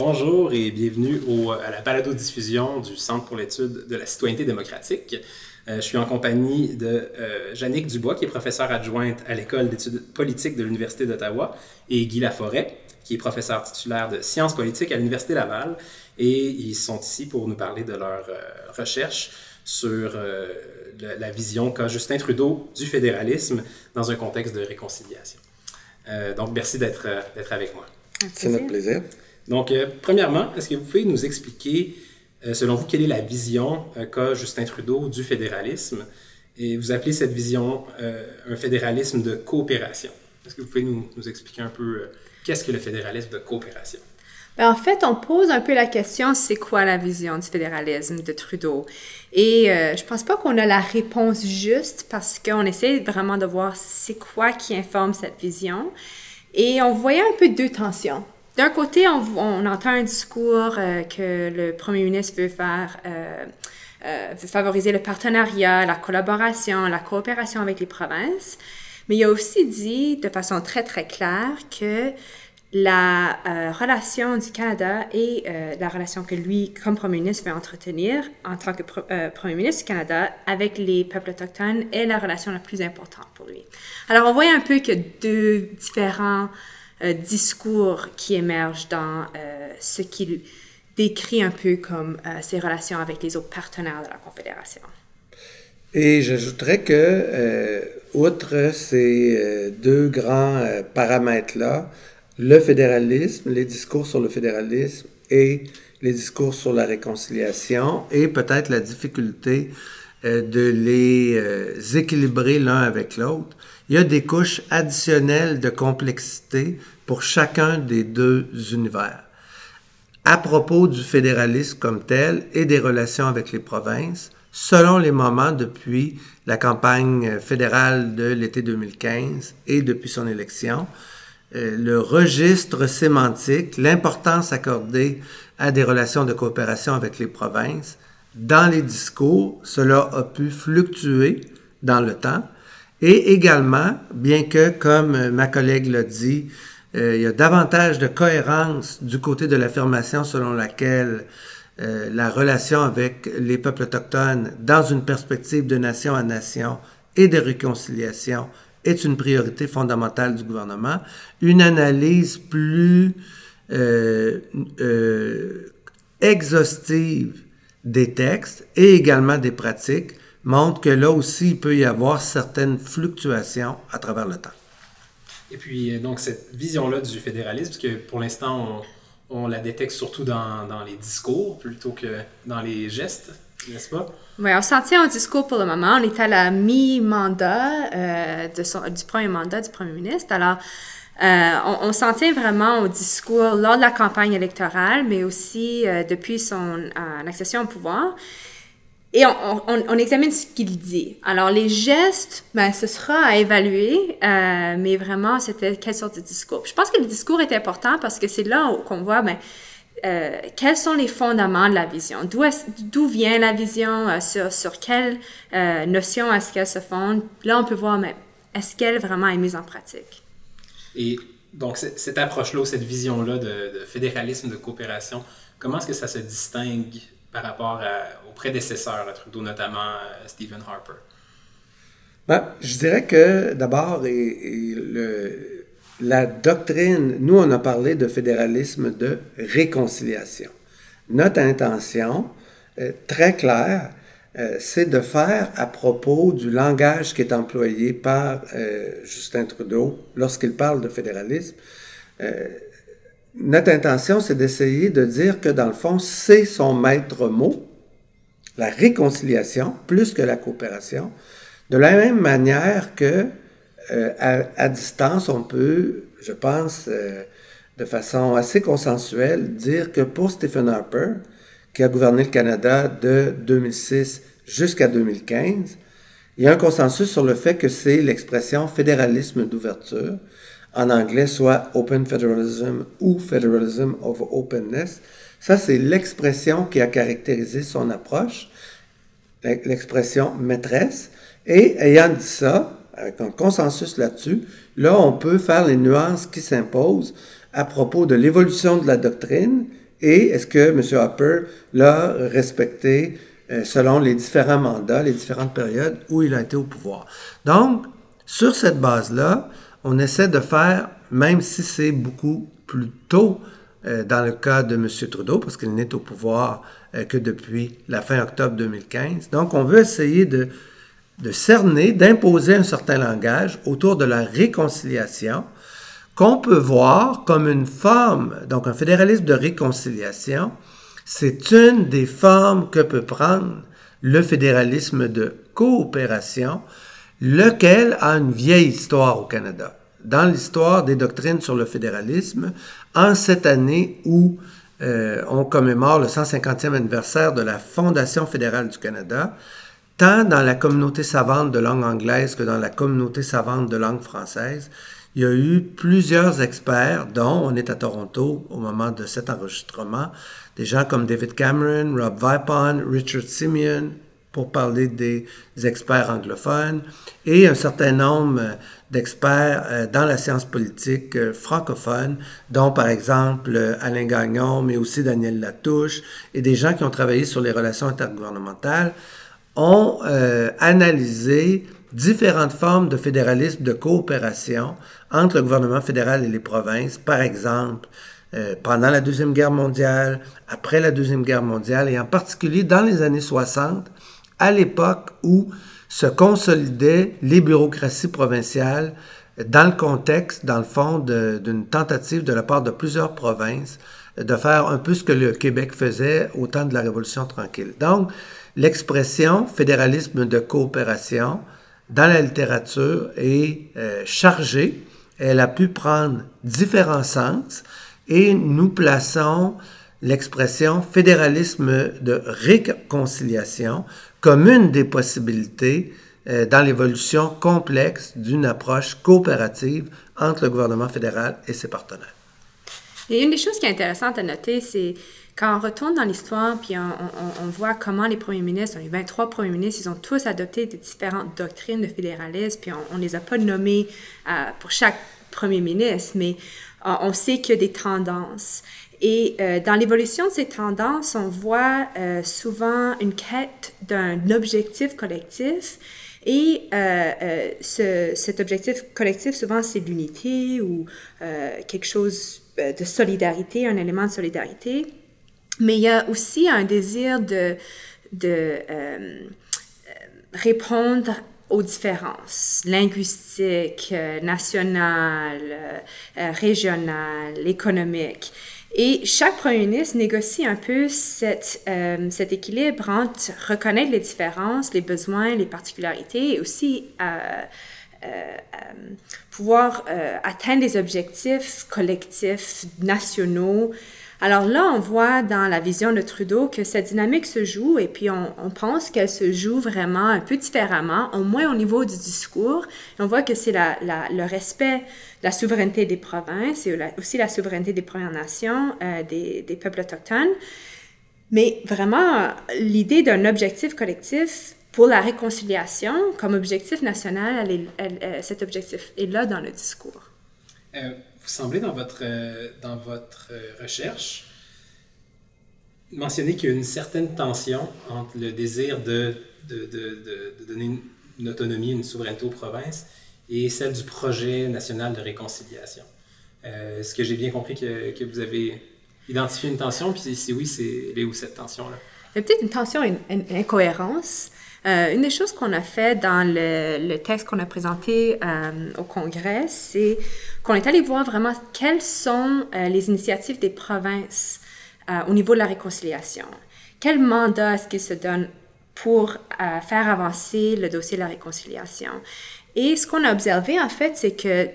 Bonjour et bienvenue au, à la balado-diffusion du Centre pour l'étude de la citoyenneté démocratique. Euh, je suis en compagnie de euh, Jannick Dubois, qui est professeure adjointe à l'École d'études politiques de l'Université d'Ottawa, et Guy Laforêt, qui est professeur titulaire de sciences politiques à l'Université Laval. Et ils sont ici pour nous parler de leur euh, recherche sur euh, la, la vision qu'a Justin Trudeau du fédéralisme dans un contexte de réconciliation. Euh, donc, merci d'être avec moi. C'est notre plaisir. Donc, euh, premièrement, est-ce que vous pouvez nous expliquer, euh, selon vous, quelle est la vision euh, qu'a Justin Trudeau du fédéralisme? Et vous appelez cette vision un fédéralisme de coopération. Est-ce que vous pouvez nous, expliquer un peu qu'est-ce que le fédéralisme de coopération? Ben, en fait, on pose un peu la question, c'est quoi la vision du fédéralisme de Trudeau? Et euh, je pense pas qu'on a la réponse juste parce qu'on essaie vraiment de voir c'est quoi qui informe cette vision. Et on voyait un peu deux tensions. D'un côté, on, entend un discours euh, que le premier ministre veut faire, euh, euh, veut favoriser le partenariat, la collaboration, la coopération avec les provinces. Mais il a aussi dit de façon très, très claire que la euh, relation du Canada et euh, la relation que lui, comme Premier ministre, veut entretenir en tant que Premier ministre du Canada avec les peuples autochtones est la relation la plus importante pour lui. Alors, on voit un peu que deux différents discours qui émergent dans euh, ce qu'il décrit un peu comme euh, ses relations avec les autres partenaires de la Confédération. Et j'ajouterais que, euh, outre ces deux grands paramètres-là, le fédéralisme, les discours sur le fédéralisme et les discours sur la réconciliation et peut-être la difficulté de les équilibrer l'un avec l'autre, il y a des couches additionnelles de complexité pour chacun des deux univers. à propos du fédéralisme comme tel et des relations avec les provinces, selon les moments depuis la campagne fédérale de l'été 2015 et depuis son élection, euh, le registre sémantique, l'importance accordée à des relations de coopération avec les provinces, dans les discours, cela a pu fluctuer dans le temps. Et également, bien que, comme ma collègue l'a dit, il y a davantage de cohérence du côté de l'affirmation selon laquelle euh, la relation avec les peuples autochtones dans une perspective de nation à nation et de réconciliation est une priorité fondamentale du gouvernement. Une analyse plus euh, euh, exhaustive des textes et également des pratiques montre que là aussi, il peut y avoir certaines fluctuations à travers le temps. Et puis, euh, donc, cette vision-là du fédéralisme, parce que pour l'instant, on, la détecte surtout dans, les discours plutôt que dans les gestes, n'est-ce pas? Oui, on s'en tient au discours pour le moment. On est à la mi-mandat euh, du premier mandat du premier ministre. Alors, euh, on, s'en tient vraiment au discours lors de la campagne électorale, mais aussi depuis son accession au pouvoir. Et on, examine ce qu'il dit. Alors, les gestes, ben, ce sera à évaluer, euh, mais vraiment, c'était quelle sorte de discours. Je pense que le discours est important parce que c'est là qu'on voit, ben, euh, quels sont les fondements de la vision? D'où vient la vision? Euh, sur, sur quelle notion est-ce qu'elle se fonde? Là, on peut voir, mais est-ce qu'elle vraiment est mise en pratique? Et donc, cette approche-là, cette vision-là de, fédéralisme, de coopération, comment est-ce que ça se distingue par rapport à, aux prédécesseurs à Trudeau, notamment euh, Stephen Harper? Ben, je dirais que d'abord, la doctrine, nous on a parlé de fédéralisme de réconciliation. Notre intention, euh, très claire, euh, c'est de faire à propos du langage qui est employé par Justin Trudeau lorsqu'il parle de fédéralisme. Notre intention, c'est d'essayer de dire que dans le fond, c'est son maître mot, la réconciliation, plus que la coopération, de la même manière que euh, à, à, distance, on peut, je pense, euh, de façon assez consensuelle, dire que pour Stephen Harper, qui a gouverné le Canada de 2006 jusqu'à 2015, il y a un consensus sur le fait que c'est l'expression fédéralisme d'ouverture, en anglais soit Open Federalism ou Federalism of Openness. Ça, c'est l'expression qui a caractérisé son approche, l'expression maîtresse. Et ayant dit ça, avec un consensus là-dessus, là, on peut faire les nuances qui s'imposent à propos de l'évolution de la doctrine Et est-ce que M. Hopper l'a respecté euh, selon les différents mandats, les différentes périodes où il a été au pouvoir? Donc, sur cette base-là, on essaie de faire, même si c'est beaucoup plus tôt euh, dans le cas de M. Trudeau, parce qu'il n'est au pouvoir euh, que depuis la fin octobre 2015. Donc, on veut essayer de, de cerner, d'imposer un certain langage autour de la réconciliation qu'on peut voir comme une forme, donc un fédéralisme de réconciliation, c'est une des formes que peut prendre le fédéralisme de coopération, lequel a une vieille histoire au Canada. Dans l'histoire des doctrines sur le fédéralisme, en cette année où euh, on commémore le 150e anniversaire de la Fondation fédérale du Canada, tant dans la communauté savante de langue anglaise que dans la communauté savante de langue française, il y a eu plusieurs experts, dont on est à Toronto au moment de cet enregistrement, des gens comme David Cameron, Rob Vipon, Richard Simeon, pour parler des experts anglophones, et un certain nombre d'experts euh, dans la science politique euh, francophone, dont par exemple euh, Alain Gagnon, mais aussi Daniel Latouche, et des gens qui ont travaillé sur les relations intergouvernementales, ont analysé différentes formes de fédéralisme de coopération entre le gouvernement fédéral et les provinces, par exemple pendant la Deuxième Guerre mondiale, après la Deuxième Guerre mondiale, et en particulier dans les années 60, à l'époque où se consolidaient les bureaucraties provinciales dans le contexte, dans le fond, d'une tentative de la part de plusieurs provinces de faire un peu ce que le Québec faisait au temps de la Révolution tranquille. Donc, l'expression fédéralisme de coopération dans la littérature est euh, chargée. Elle a pu prendre différents sens et nous plaçons l'expression fédéralisme de réconciliation comme une des possibilités euh, dans l'évolution complexe d'une approche coopérative entre le gouvernement fédéral et ses partenaires. Et une des choses qui est intéressante à noter, c'est quand on retourne dans l'histoire, puis on, voit comment les premiers ministres, les 23 premiers ministres, ils ont tous adopté des différentes doctrines de fédéralisme, puis on ne les a pas nommés euh, pour chaque premier ministre, mais euh, on sait qu'il y a des tendances. Et euh, dans l'évolution de ces tendances, on voit euh, souvent une quête d'un objectif collectif. Et euh, ce, cet objectif collectif, souvent, c'est l'unité ou quelque chose de solidarité, un élément de solidarité. Mais il y a aussi un désir de répondre aux différences linguistiques, nationales, régionales, économiques. Et chaque premier ministre négocie un peu euh, cet équilibre entre reconnaître les différences, les besoins, les particularités et aussi euh, euh, pouvoir atteindre des objectifs collectifs, nationaux, alors là, on voit dans la vision de Trudeau que cette dynamique se joue et puis on, pense qu'elle se joue vraiment un peu différemment, au moins au niveau du discours. on voit que c'est le respect de la souveraineté des provinces et aussi la souveraineté des Premières Nations, euh, des, peuples autochtones. Mais vraiment, l'idée d'un objectif collectif pour la réconciliation comme objectif national, cet objectif est là dans le discours. Euh, vous semblez dans votre, euh, dans votre euh, recherche mentionner qu'il y a une certaine tension entre le désir de, de, de, donner une, autonomie, une souveraineté aux provinces et celle du projet national de réconciliation. Euh, Est-ce que j'ai bien compris que, que, vous avez identifié une tension? Puis si oui, c'est est où cette tension-là? Il y a peut-être une tension, une incohérence. Euh, une des choses qu'on a fait dans le, texte qu'on a présenté euh, au Congrès, c'est qu'on est allé voir vraiment quelles sont euh, les initiatives des provinces au niveau de la réconciliation. Quel mandat est-ce qu'ils se donnent pour faire avancer le dossier de la réconciliation? Et ce qu'on a observé, en fait, c'est que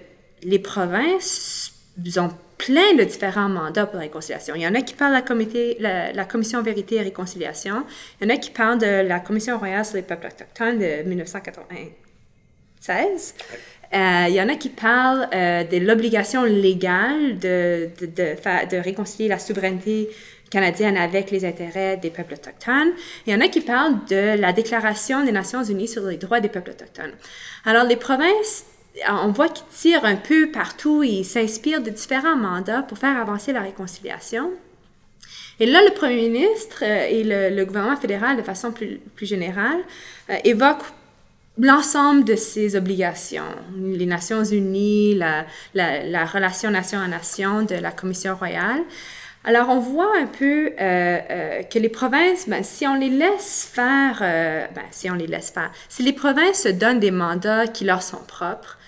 les provinces ont plein de différents mandats pour la réconciliation. Il y en a qui parlent de la, Commission Vérité et Réconciliation. Il y en a qui parlent de la Commission royale sur les peuples autochtones de 1996. Euh, il y en a qui parlent euh, de l'obligation légale de, réconcilier la souveraineté canadienne avec les intérêts des peuples autochtones. Il y en a qui parlent de la Déclaration des Nations Unies sur les droits des peuples autochtones. Alors, les provinces on voit qu'il tire un peu partout, il s'inspire de différents mandats pour faire avancer la réconciliation. Et là, le premier ministre euh, et le, gouvernement fédéral, de façon plus, générale, euh, évoquent l'ensemble de ces obligations, les Nations Unies, la, la, relation nation à nation de la Commission royale. Alors, on voit un peu euh, que les provinces, ben, si on les laisse faire, ben, si on les laisse faire, si les provinces se donnent des mandats qui leur sont propres,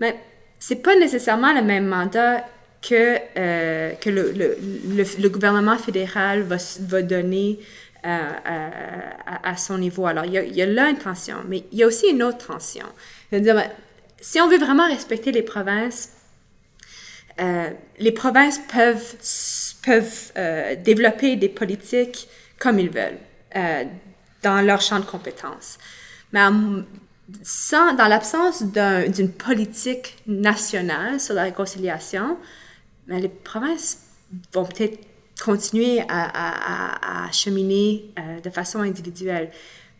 ben, c'est pas nécessairement le même mandat que, euh, que le, gouvernement fédéral va, va donner euh, à, à, son niveau. Alors, il y, a, là une tension, mais il y a aussi une autre tension. C'est-à-dire, si on veut vraiment respecter les provinces, euh, les provinces peuvent, peuvent euh, développer des politiques comme ils veulent euh, dans leur champ de compétences. Mais dans l'absence d'une politique nationale sur la réconciliation, mais les provinces vont peut-être continuer à, à, cheminer euh, de façon individuelle.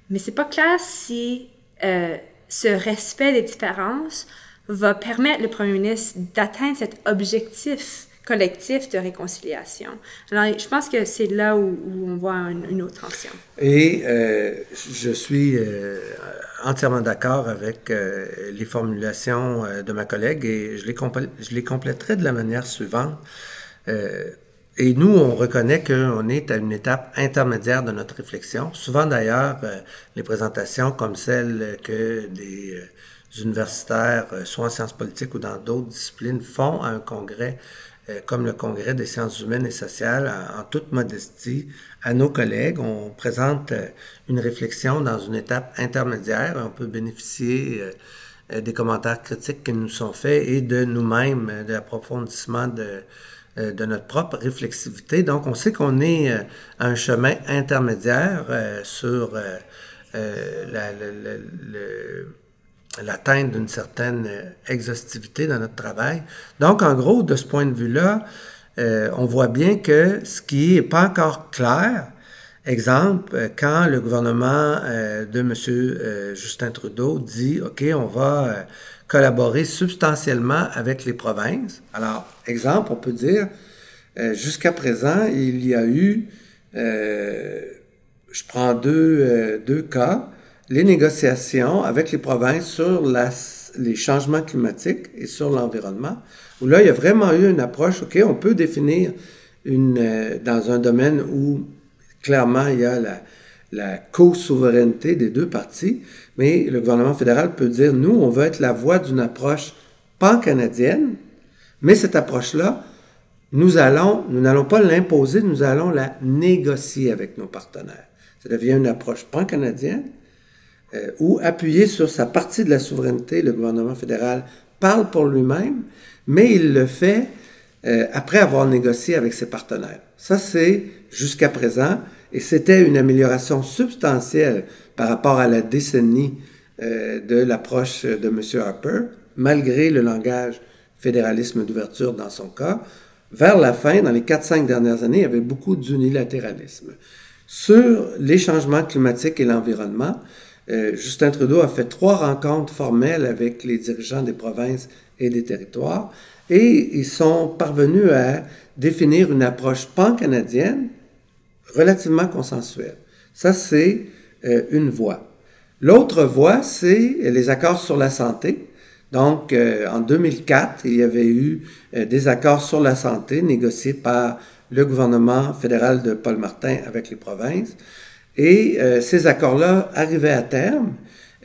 Mais c'est pas clair si euh, ce respect des différences va permettre le premier ministre d'atteindre cet objectif collectif de réconciliation. Alors, je pense que c'est là où, on voit une, autre tension. Et euh, je suis entièrement d'accord avec les formulations de ma collègue et je les, je les compléterai de la manière suivante. Et nous, on reconnaît qu'on est à une étape intermédiaire de notre réflexion. Souvent d'ailleurs, les présentations comme celles que des universitaires, soit en sciences politiques ou dans d'autres disciplines, font à un congrès comme le congrès des sciences humaines et sociales, en, toute modestie, à nos collègues. On présente une réflexion dans une étape intermédiaire. On peut bénéficier des commentaires critiques qui nous sont faits et de nous-mêmes, de l'approfondissement de, de notre propre réflexivité. Donc, on sait qu'on est à un chemin intermédiaire sur la, l'atteinte d'une certaine euh, exhaustivité dans notre travail. Donc, en gros, de ce point de vue-là, euh, on voit bien que ce qui n'est pas encore clair, exemple, euh, quand le gouvernement de M. Justin Trudeau dit, OK, on va collaborer substantiellement avec les provinces. Alors, exemple, on peut dire, jusqu'à présent, il y a eu, je prends deux, deux cas, les négociations avec les provinces sur les changements climatiques et sur l'environnement, où là, il y a vraiment eu une approche, OK, on peut définir une, euh, dans un domaine où clairement il y a la, la co-souveraineté des deux parties, mais le gouvernement fédéral peut dire, nous, on veut être la voie d'une approche pan-canadienne, mais cette approche-là, nous allons, nous n'allons pas l'imposer, nous allons la négocier avec nos partenaires. Ça devient une approche pan-canadienne, euh, ou appuyer sur sa partie de la souveraineté, le gouvernement fédéral parle pour lui-même, mais il le fait euh, après avoir négocié avec ses partenaires. Ça, c'est jusqu'à présent, et c'était une amélioration substantielle par rapport à la décennie euh, de l'approche de M. Harper, malgré le langage fédéralisme d'ouverture dans son cas. Vers la fin, dans les 4-5 dernières années, il y avait beaucoup d'unilatéralisme. Sur les changements climatiques et l'environnement, euh, Justin Trudeau a fait trois rencontres formelles avec les dirigeants des provinces et des territoires et ils sont parvenus à définir une approche pan-canadienne relativement consensuelle. Ça, c'est euh, une voie. L'autre voie, c'est les accords sur la santé. Donc, euh, en 2004, il y avait eu des accords sur la santé négociés par le gouvernement fédéral de Paul Martin avec les provinces. Et euh, ces accords-là arrivaient à terme.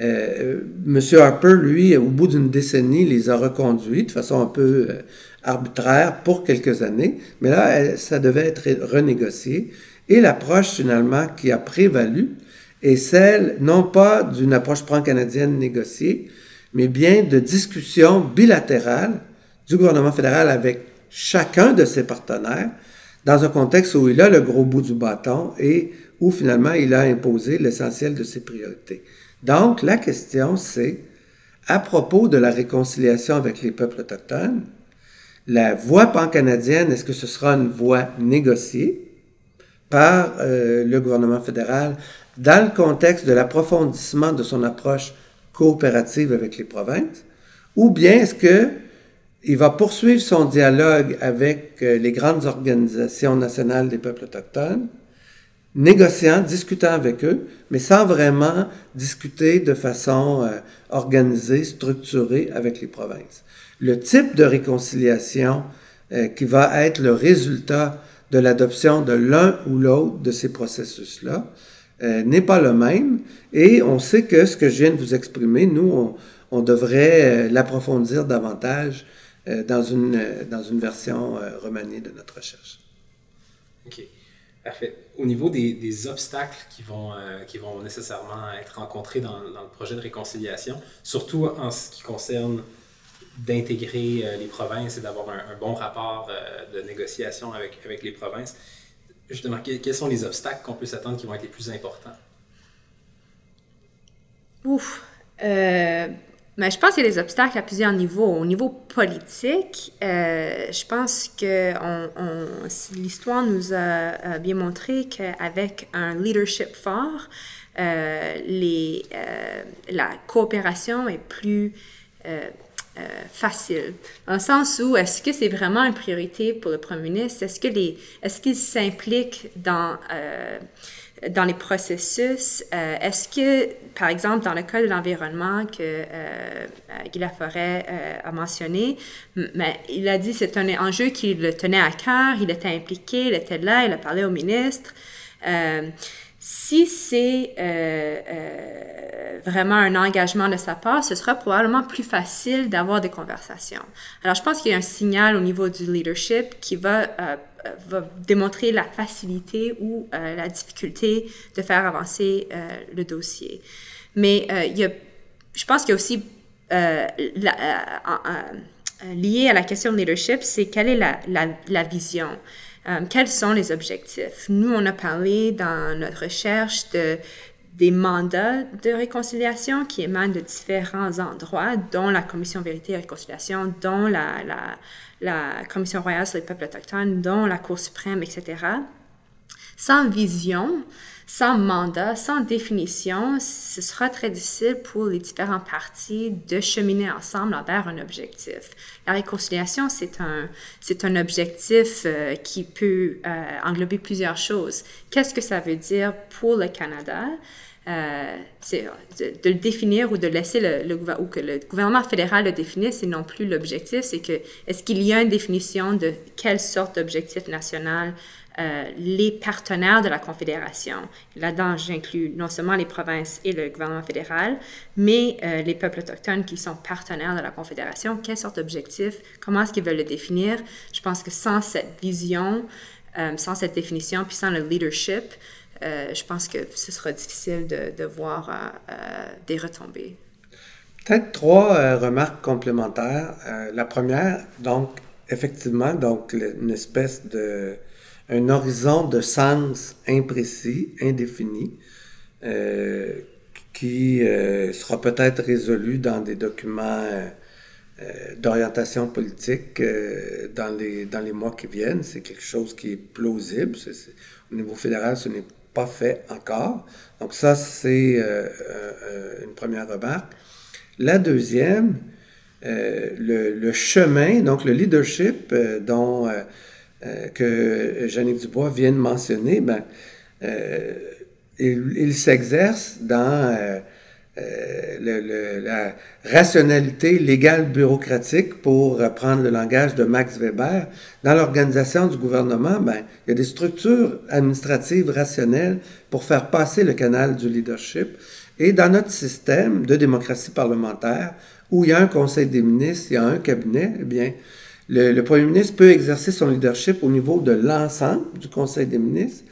Euh, M. Harper, lui, au bout d'une décennie, les a reconduits de façon un peu euh, arbitraire pour quelques années, mais là, ça devait être renégocié. Et l'approche, finalement, qui a prévalu est celle, non pas d'une approche pan-canadienne négociée, mais bien de discussions bilatérales du gouvernement fédéral avec chacun de ses partenaires, dans un contexte où il a le gros bout du bâton et où finalement il a imposé l'essentiel de ses priorités. Donc, la question, c'est, à propos de la réconciliation avec les peuples autochtones, la voie pan-canadienne, est-ce que ce sera une voie négociée par euh, le gouvernement fédéral dans le contexte de l'approfondissement de son approche coopérative avec les provinces, ou bien est-ce que il va poursuivre son dialogue avec euh, les grandes organisations nationales des peuples autochtones, négociant, discutant avec eux, mais sans vraiment discuter de façon euh, organisée, structurée avec les provinces. Le type de réconciliation euh, qui va être le résultat de l'adoption de l'un ou l'autre de ces processus-là n'est pas le même. Et on sait que ce que je viens de vous exprimer, nous, on, on devrait l'approfondir davantage euh, dans, une, euh, dans une version euh, remaniée de notre recherche. Parfait. Au niveau des, obstacles qui vont, qui vont nécessairement être rencontrés dans, le projet de réconciliation, surtout en ce qui concerne d'intégrer les provinces et d'avoir un, bon rapport de négociation avec, les provinces, justement, quels sont les obstacles qu'on peut s'attendre qui vont être les plus importants? Ouf. Mais je pense qu'il y a des obstacles à plusieurs niveaux. Au niveau politique, euh, je pense que on, l'histoire nous a, bien montré qu'avec un leadership fort, euh, les, euh, la coopération est plus facile. Dans le sens où est-ce que c'est vraiment une priorité pour le premier ministre? Est-ce que est-ce qu'il s'implique dans dans les processus. Euh, est-ce que, par exemple, dans le cas de l'environnement que euh, euh Guy Laforêt euh, a mentionné, mais il a dit que c'est un enjeu qui le tenait à cœur, il était impliqué, il était là, il a parlé au ministre. si c'est vraiment un engagement de sa part, ce sera probablement plus facile d'avoir des conversations. Alors, je pense qu'il y a un signal au niveau du leadership qui va va démontrer la facilité ou euh, la difficulté de faire avancer euh, le dossier. Mais euh, il y a, je pense qu'il y a aussi lié à la question de leadership, c'est quelle est la vision? quels sont les objectifs? Nous, on a parlé dans notre recherche de, des mandats de réconciliation qui émanent de différents endroits, dont la Commission Vérité et Réconciliation, dont la, la Commission royale sur les peuples autochtones, dont la Cour suprême, etc. Sans vision, sans mandat, sans définition, ce sera très difficile pour les différents partis de cheminer ensemble vers un objectif. La réconciliation, c'est un, c'est un objectif euh, qui peut euh, englober plusieurs choses. Qu'est-ce que ça veut dire pour le Canada? Euh, de, le définir ou de laisser le, ou que le gouvernement fédéral le définisse, c'est non plus l'objectif, c'est que est-ce qu'il y a une définition de quelle sorte d'objectif national euh, les partenaires de la Confédération? Là-dedans, j'inclus non seulement les provinces et le gouvernement fédéral, mais euh, les peuples autochtones qui sont partenaires de la Confédération. Quelle sorte d'objectif? Comment est-ce qu'ils veulent le définir? Je pense que sans cette vision, sans cette définition, puis sans le leadership, euh, je pense que ce sera difficile de, voir euh, euh, des retombées. Peut-être trois remarques complémentaires. la première, donc, effectivement, donc, une espèce de. un horizon de sens imprécis, indéfini, qui sera peut-être résolu dans des documents d'orientation politique dans, les, dans les mois qui viennent. C'est quelque chose qui est plausible. au niveau fédéral, ce n'est pas fait encore. Donc ça, c'est euh, euh, une première remarque. La deuxième, euh, le, chemin, donc le leadership dont que Jeannick Dubois vient de mentionner, ben, il s'exerce dans euh, la rationalité légale bureaucratique, pour reprendre le langage de Max Weber, dans l'organisation du gouvernement, ben, il y a des structures administratives rationnelles pour faire passer le canal du leadership. Et dans notre système de démocratie parlementaire, où il y a un conseil des ministres, il y a un cabinet, eh bien, le premier ministre peut exercer son leadership au niveau de l'ensemble du conseil des ministres,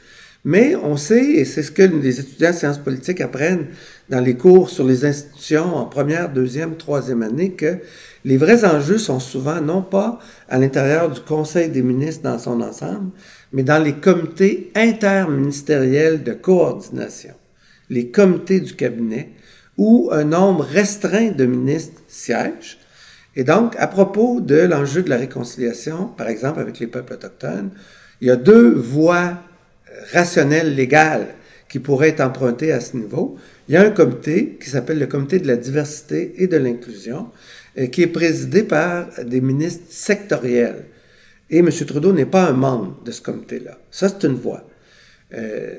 mais on sait, et c'est ce que les étudiants en sciences politiques apprennent dans les cours sur les institutions en première, deuxième, troisième année, que les vrais enjeux sont souvent non pas à l'intérieur du Conseil des ministres dans son ensemble, mais dans les comités interministériels de coordination, les comités du cabinet, où un nombre restreint de ministres siègent. Et donc, à propos de l'enjeu de la réconciliation, par exemple avec les peuples autochtones, il y a deux voies rationnel légal qui pourrait être emprunté à ce niveau. il y a un comité qui s'appelle le comité de la diversité et de l'inclusion, euh, qui est présidé par des ministres sectoriels. Et M. Trudeau n'est pas un membre de ce comité-là. Ça, c'est une voix. Euh,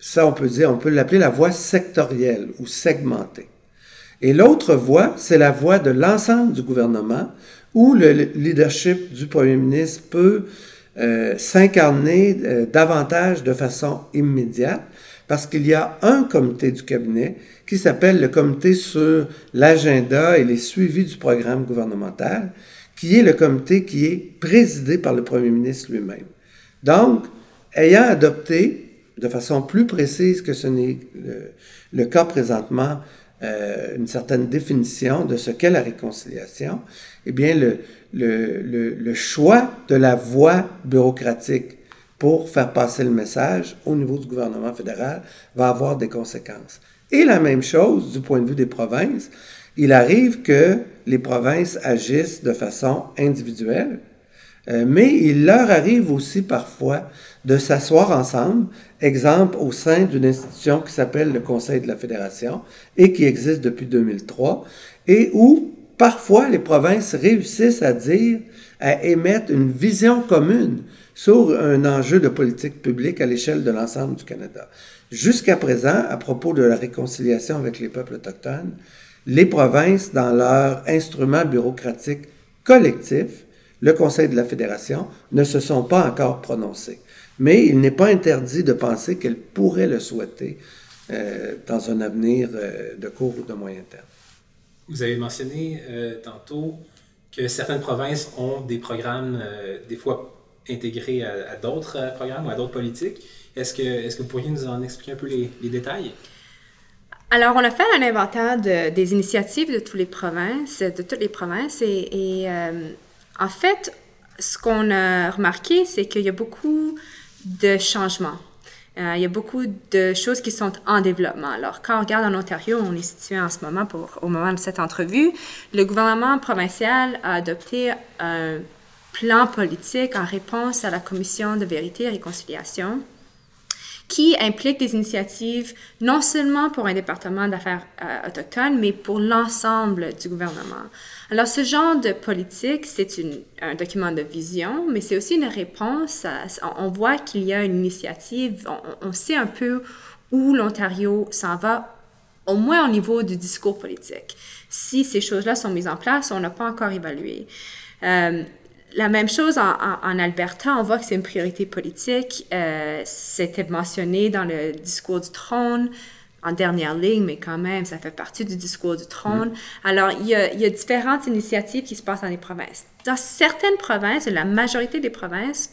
ça, on peut dire, on peut l'appeler la voix sectorielle ou segmentée. Et l'autre voix, c'est la voix de l'ensemble du gouvernement, où le leadership du premier ministre peut euh, s'incarner euh, davantage de façon immédiate, parce qu'il y a un comité du cabinet qui s'appelle le comité sur l'agenda et les suivis du programme gouvernemental, qui est le comité qui est présidé par le premier ministre lui-même. Donc, ayant adopté de façon plus précise que ce n'est le, cas présentement, euh, une certaine définition de ce qu'est la réconciliation, eh bien, le, le, le, choix de la voie bureaucratique pour faire passer le message au niveau du gouvernement fédéral va avoir des conséquences. Et la même chose du point de vue des provinces. Il arrive que les provinces agissent de façon individuelle, euh, mais il leur arrive aussi parfois de s'asseoir ensemble, exemple au sein d'une institution qui s'appelle le Conseil de la Fédération et qui existe depuis 2003, et où parfois les provinces réussissent à dire, à émettre une vision commune sur un enjeu de politique publique à l'échelle de l'ensemble du Canada. Jusqu'à présent, à propos de la réconciliation avec les peuples autochtones, les provinces, dans leur instrument bureaucratique collectif, le Conseil de la Fédération, ne se sont pas encore prononcées. Mais il n'est pas interdit de penser qu'elles pourraient le souhaiter euh, dans un avenir euh, de court ou de moyen terme. Vous avez mentionné euh, tantôt que certaines provinces ont des programmes, des fois intégrés à, d'autres programmes ou à d'autres politiques. Est-ce que, est que vous pourriez nous en expliquer un peu les, détails? Alors, on a fait un inventaire des initiatives de toutes les provinces, de toutes les provinces, et, en fait, ce qu'on a remarqué, c'est qu'il y a beaucoup de changements. Euh, il y a beaucoup de choses qui sont en développement. Alors, quand on regarde en Ontario, on est situé en ce moment, au moment de cette entrevue, le gouvernement provincial a adopté un plan politique en réponse à la Commission de vérité et réconciliation qui implique des initiatives non seulement pour un département d'affaires euh, autochtones, mais pour l'ensemble du gouvernement. Alors, ce genre de politique, c'est un document de vision, mais c'est aussi une réponse. on voit qu'il y a une initiative, on, sait un peu où l'Ontario s'en va, au moins au niveau du discours politique. Si ces choses-là sont mises en place, on n'a pas encore évalué. Euh, la même chose en, Alberta, on voit que c'est une priorité politique. Euh, c'était mentionné dans le discours du trône en dernière ligne, mais quand même, ça fait partie du discours du trône. Mm. Alors, il y, a, il y, a, différentes initiatives qui se passent dans les provinces. Dans certaines provinces, la majorité des provinces,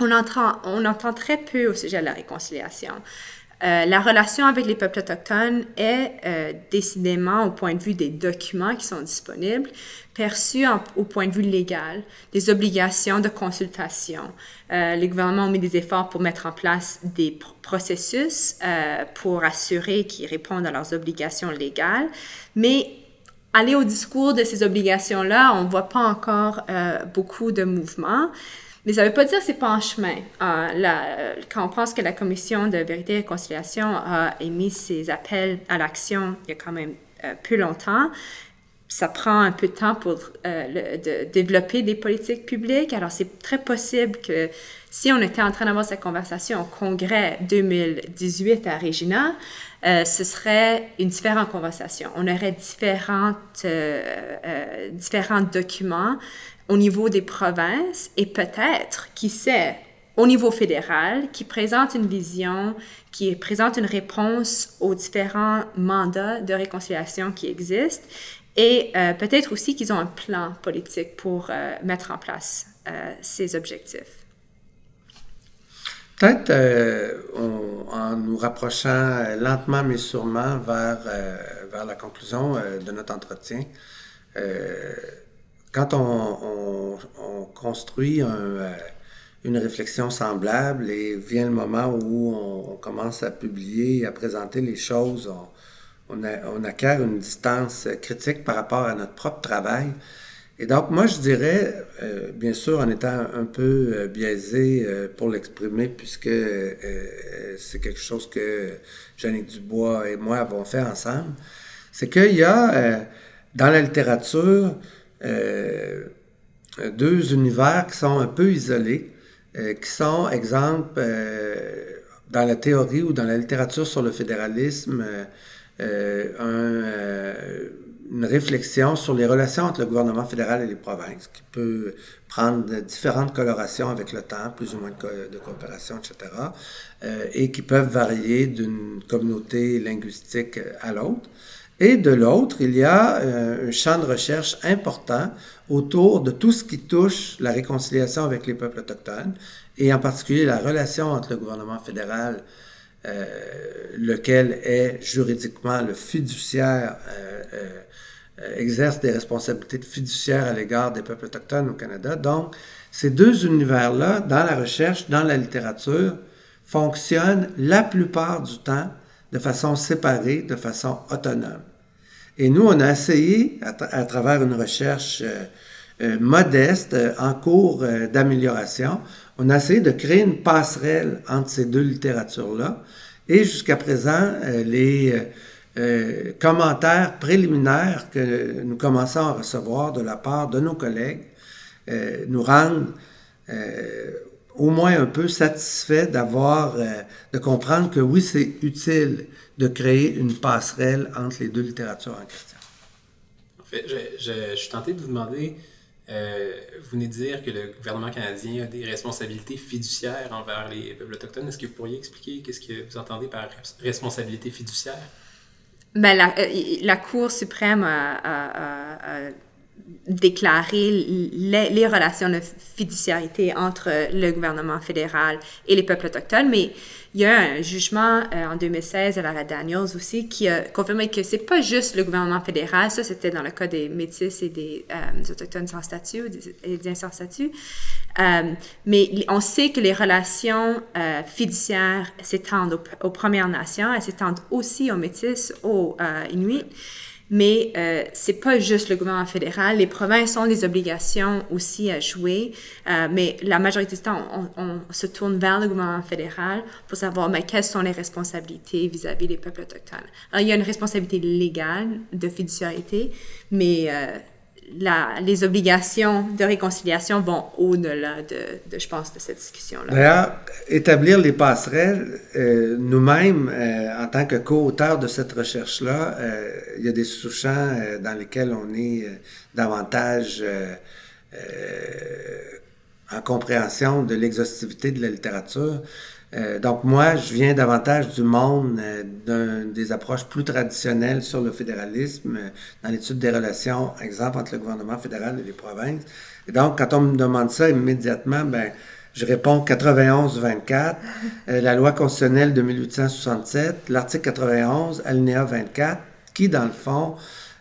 on entend, on entend très peu au sujet de la réconciliation. Euh, la relation avec les peuples autochtones est euh, décidément, au point de vue des documents qui sont disponibles, perçue au point de vue légal, des obligations de consultation. Euh, les gouvernements ont mis des efforts pour mettre en place des processus pour assurer qu'ils répondent à leurs obligations légales, mais aller au discours de ces obligations-là, on ne voit pas encore beaucoup de mouvements. Mais ça ne veut pas dire que c'est pas en chemin. Euh, quand on pense que la Commission de vérité et réconciliation a émis ses appels à l'action il y a quand même euh, peu longtemps, ça prend un peu de temps pour euh, développer des politiques publiques. Alors, c'est très possible que si on était en train d'avoir cette conversation au congrès 2018 à Regina, ce serait une différente conversation. On aurait différentes, différents documents au niveau des provinces et peut-être, qui sait, au niveau fédéral, qui présente une vision, qui présente une réponse aux différents mandats de réconciliation qui existent et euh, peut-être aussi qu'ils ont un plan politique pour euh, mettre en place euh, ces objectifs. Peut-être en nous rapprochant lentement mais sûrement vers, vers la conclusion de notre entretien, quand on, construit euh, une réflexion semblable et vient le moment où on, commence à publier, à présenter les choses, on, acquiert une distance critique par rapport à notre propre travail. Et donc, moi, je dirais, euh, bien sûr, en étant un peu euh, biaisé pour l'exprimer, puisque c'est quelque chose que Jeannick Dubois et moi avons fait ensemble, c'est qu'il y a dans la littérature deux univers qui sont un peu isolés, qui sont, exemple, dans la théorie ou dans la littérature sur le fédéralisme, un une réflexion sur les relations entre le gouvernement fédéral et les provinces, qui peut prendre différentes colorations avec le temps, plus ou moins de, coopération, etc., euh, et qui peuvent varier d'une communauté linguistique à l'autre. Et de l'autre, il y a euh, un champ de recherche important autour de tout ce qui touche la réconciliation avec les peuples autochtones, et en particulier la relation entre le gouvernement fédéral euh, lequel est juridiquement le fiduciaire euh, exerce des responsabilités de fiduciaire à l'égard des peuples autochtones au Canada. Donc, ces deux univers-là, dans la recherche, dans la littérature, fonctionnent la plupart du temps de façon séparée, de façon autonome. Et nous, on a essayé, à, travers une recherche euh, euh, modeste, en cours d'amélioration, on a essayé de créer une passerelle entre ces deux littératures-là. Et jusqu'à présent, les euh, commentaires préliminaires que nous commençons à recevoir de la part de nos collègues euh, nous rendent euh, au moins un peu satisfaits d'avoir, de comprendre que oui, c'est utile de créer une passerelle entre les deux littératures en question. En fait, je, je, suis tenté de vous demander, vous venez de dire que le gouvernement canadien a des responsabilités fiduciaires envers les peuples autochtones. Est-ce que vous pourriez expliquer qu'est-ce que vous entendez par responsabilité fiduciaire? Ben, la, euh, la, Cour suprême a, déclaré les, relations de fiduciarité entre le gouvernement fédéral et les peuples autochtones, mais il y a un jugement euh, en 2016 à la Daniels aussi qui a confirmé que c'est pas juste le gouvernement fédéral, ça c'était dans le cas des métis et des, euh, autochtones sans statut, des Indiens sans statut, euh, mais on sait que les relations fiduciaires s'étendent aux, Premières Nations, elles s'étendent aussi aux métis, aux Inuits. Mais euh, c'est pas juste le gouvernement fédéral. Les provinces ont des obligations aussi à jouer, euh, mais la majorité du temps, on, se tourne vers le gouvernement fédéral pour savoir mais, quelles sont les responsabilités vis-à-vis des peuples autochtones. Alors, il y a une responsabilité légale de fiduciarité, mais euh, les obligations de réconciliation vont au-delà de, je pense, de cette discussion-là. D'ailleurs, établir les passerelles, euh, nous-mêmes, euh, en tant que co-auteurs de cette recherche-là, euh, il y a des sous-champs dans lesquels on est davantage en compréhension de l'exhaustivité de la littérature. Euh, donc moi, je viens davantage du monde euh, des approches plus traditionnelles sur le fédéralisme, euh, dans l'étude des relations, exemple, entre le gouvernement fédéral et les provinces. Et donc, quand on me demande ça immédiatement, ben, je réponds 91-24, la loi constitutionnelle de 1867, l'article 91, alinéa 24, qui, dans le fond,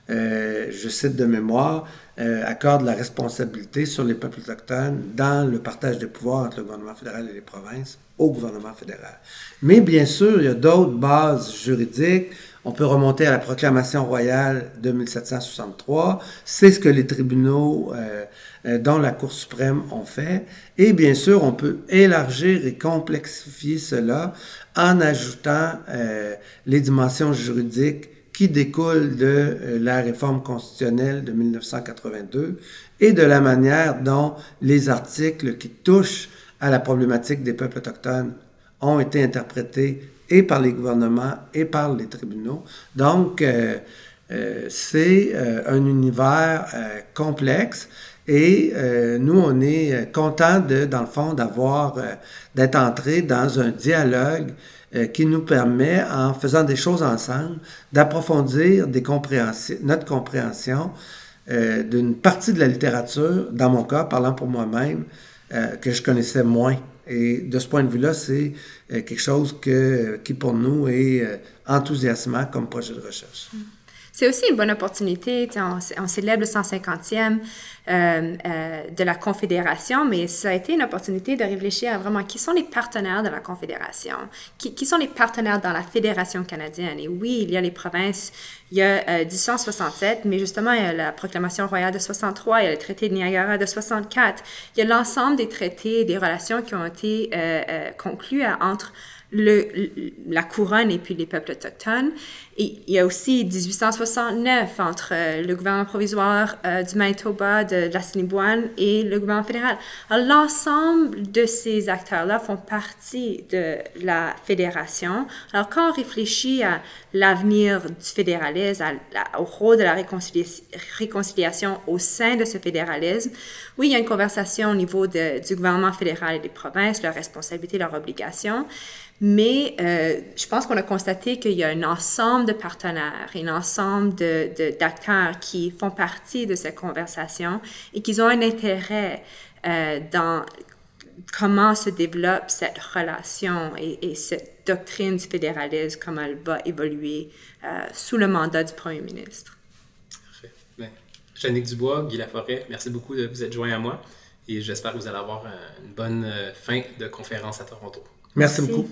je cite de mémoire, accorde la responsabilité sur les peuples autochtones dans le partage des pouvoirs entre le gouvernement fédéral et les provinces au gouvernement fédéral. Mais bien sûr, il y a d'autres bases juridiques. On peut remonter à la proclamation royale de 1763. C'est ce que les tribunaux, euh, euh, dont la Cour suprême, ont fait. Et bien sûr, on peut élargir et complexifier cela en ajoutant euh, les dimensions juridiques qui découlent de la réforme constitutionnelle de 1982 et de la manière dont les articles qui touchent à la problématique des peuples autochtones ont été interprétés et par les gouvernements et par les tribunaux. Donc, euh, euh, c'est euh, un univers complexe et nous, on est content de, dans le fond, d'avoir, d'être entré dans un dialogue qui nous permet, en faisant des choses ensemble, d'approfondir des notre compréhension d'une partie de la littérature, dans mon cas, parlant pour moi-même, euh, que je connaissais moins. Et de ce point de vue-là, c'est euh, quelque chose que, qui, pour nous, est euh, enthousiasmant comme projet de recherche. Mm. C'est aussi une bonne opportunité. On, célèbre le 150e de la Confédération, mais ça a été une opportunité de réfléchir à vraiment qui sont les partenaires de la Confédération, qui, sont les partenaires dans la Fédération canadienne. Et oui, il y a les provinces, Il y a 1867, mais justement, il y a la proclamation royale de 63, il y a le traité de Niagara de 64. Il y a l'ensemble des traités des relations qui ont été conclus entre le, la couronne et puis les peuples autochtones. Il y a aussi 1869 entre euh, le gouvernement provisoire euh, du Manitoba, de, de l'Assiniboine et le gouvernement fédéral. L'ensemble de ces acteurs-là font partie de la fédération. Alors, quand on réfléchit à l'avenir du fédéralisme, au rôle de la réconciliation au sein de ce fédéralisme, oui, il y a une conversation au niveau de, du gouvernement fédéral et des provinces, leurs responsabilités, leurs obligations. Mais euh, je pense qu'on a constaté qu'il y a un ensemble de partenaires, un ensemble d'acteurs de, qui font partie de cette conversation et qui ont un intérêt euh, dans comment se développe cette relation et, cette doctrine du fédéralisme, comment elle va évoluer euh, sous le mandat du premier ministre. Parfait. Ben, Dubois, Guy Laforêt, merci beaucoup de vous être joint à moi et j'espère que vous allez avoir une bonne fin de conférence à Toronto. merci. beaucoup.